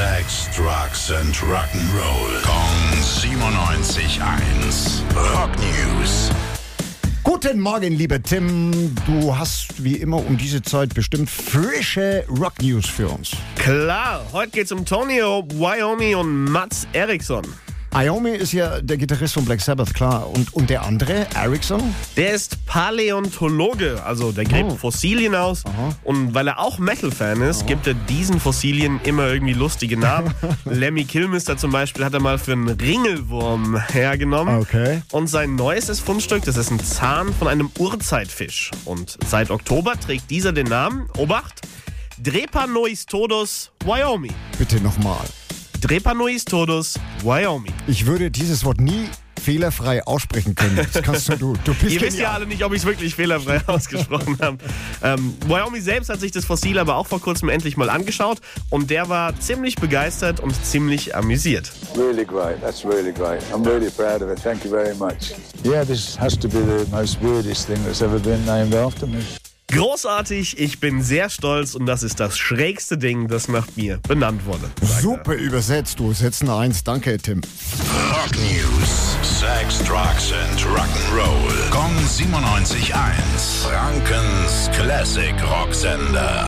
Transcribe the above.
Sex, Drugs and Rock'n'Roll. Kong 97.1. Rock News. Guten Morgen, lieber Tim. Du hast wie immer um diese Zeit bestimmt frische Rock News für uns. Klar, heute geht's um Tonio, Wyoming und Mats Eriksson. Iommi ist ja der Gitarrist von Black Sabbath, klar. Und, und der andere, Ericsson? Der ist Paläontologe, also der gräbt Oh. Fossilien aus. Und weil er auch Metal-Fan ist, gibt er diesen Fossilien immer irgendwie lustige Namen. Lemmy Kilmister zum Beispiel hat er mal für einen Ringelwurm hergenommen. Okay. Und sein neuestes Fundstück, das ist ein Zahn von einem Urzeitfisch. Und seit Oktober trägt dieser den Namen, Obacht, Drepanoistodus Wyoming. Bitte nochmal. Drepanoistodus Wyoming. Ich würde dieses Wort nie fehlerfrei aussprechen können. Das kannst du, du, du bist Ihr wisst ja alle nicht, ob ich es wirklich fehlerfrei ausgesprochen habe. Ähm, Wyoming selbst hat sich das Fossil aber auch vor kurzem endlich mal angeschaut und der war ziemlich begeistert und ziemlich amüsiert. Really great. That's really great. I'm really proud of it. Thank you very much. Yeah, this has to be the most weirdest thing that's ever been named after me. Großartig, ich bin sehr stolz und das ist das schrägste Ding, das nach mir benannt wurde. er. Super übersetzt, du. Setzen eins. Danke, Tim. Rock News. Sex, Drugs and Rock'n'Roll. Kong 97.1. Frankens Classic Rocksender.